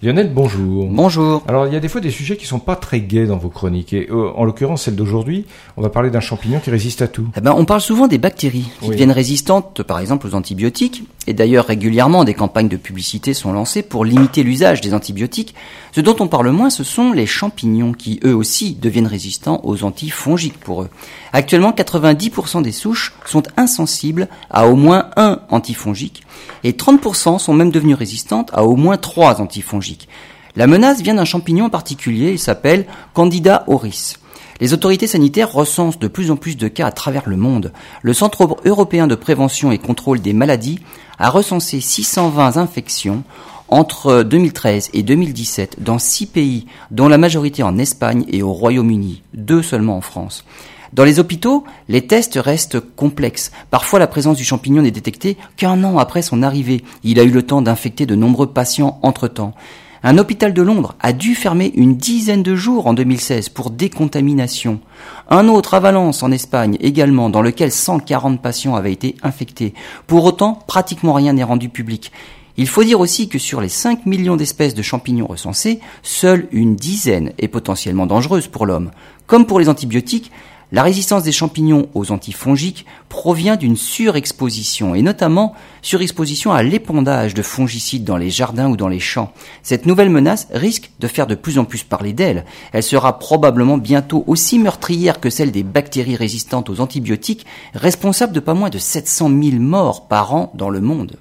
Lionel, bonjour. Bonjour. Alors, il y a des fois des sujets qui sont pas très gais dans vos chroniques. Et euh, en l'occurrence, celle d'aujourd'hui, on va parler d'un champignon qui résiste à tout. Eh ben, on parle souvent des bactéries qui Oui. deviennent résistantes, par exemple, aux antibiotiques. Et d'ailleurs, régulièrement, des campagnes de publicité sont lancées pour limiter l'usage des antibiotiques. Ce dont on parle moins, ce sont les champignons qui, eux aussi, deviennent résistants aux antifongiques pour eux. Actuellement, 90% des souches sont insensibles à au moins un antifongique et 30% sont même devenues résistantes à au moins trois antifongiques. La menace vient d'un champignon en particulier, il s'appelle Candida auris. Les autorités sanitaires recensent de plus en plus de cas à travers le monde. Le Centre européen de prévention et contrôle des maladies a recensé 620 infections entre 2013 et 2017 dans six pays, dont la majorité en Espagne et au Royaume-Uni, deux seulement en France. Dans les hôpitaux, les tests restent complexes. Parfois, la présence du champignon n'est détectée qu'un an après son arrivée. Il a eu le temps d'infecter de nombreux patients entre-temps. Un hôpital de Londres a dû fermer une dizaine de jours en 2016 pour décontamination. Un autre à Valence en Espagne également, dans lequel 140 patients avaient été infectés. Pour autant, pratiquement rien n'est rendu public. Il faut dire aussi que sur les 5 millions d'espèces de champignons recensées, seule une dizaine est potentiellement dangereuse pour l'homme. Comme pour les antibiotiques, la résistance des champignons aux antifongiques provient d'une surexposition, et notamment surexposition à l'épandage de fongicides dans les jardins ou dans les champs. Cette nouvelle menace risque de faire de plus en plus parler d'elle. Elle sera probablement bientôt aussi meurtrière que celle des bactéries résistantes aux antibiotiques, responsables de pas moins de 700 000 morts par an dans le monde.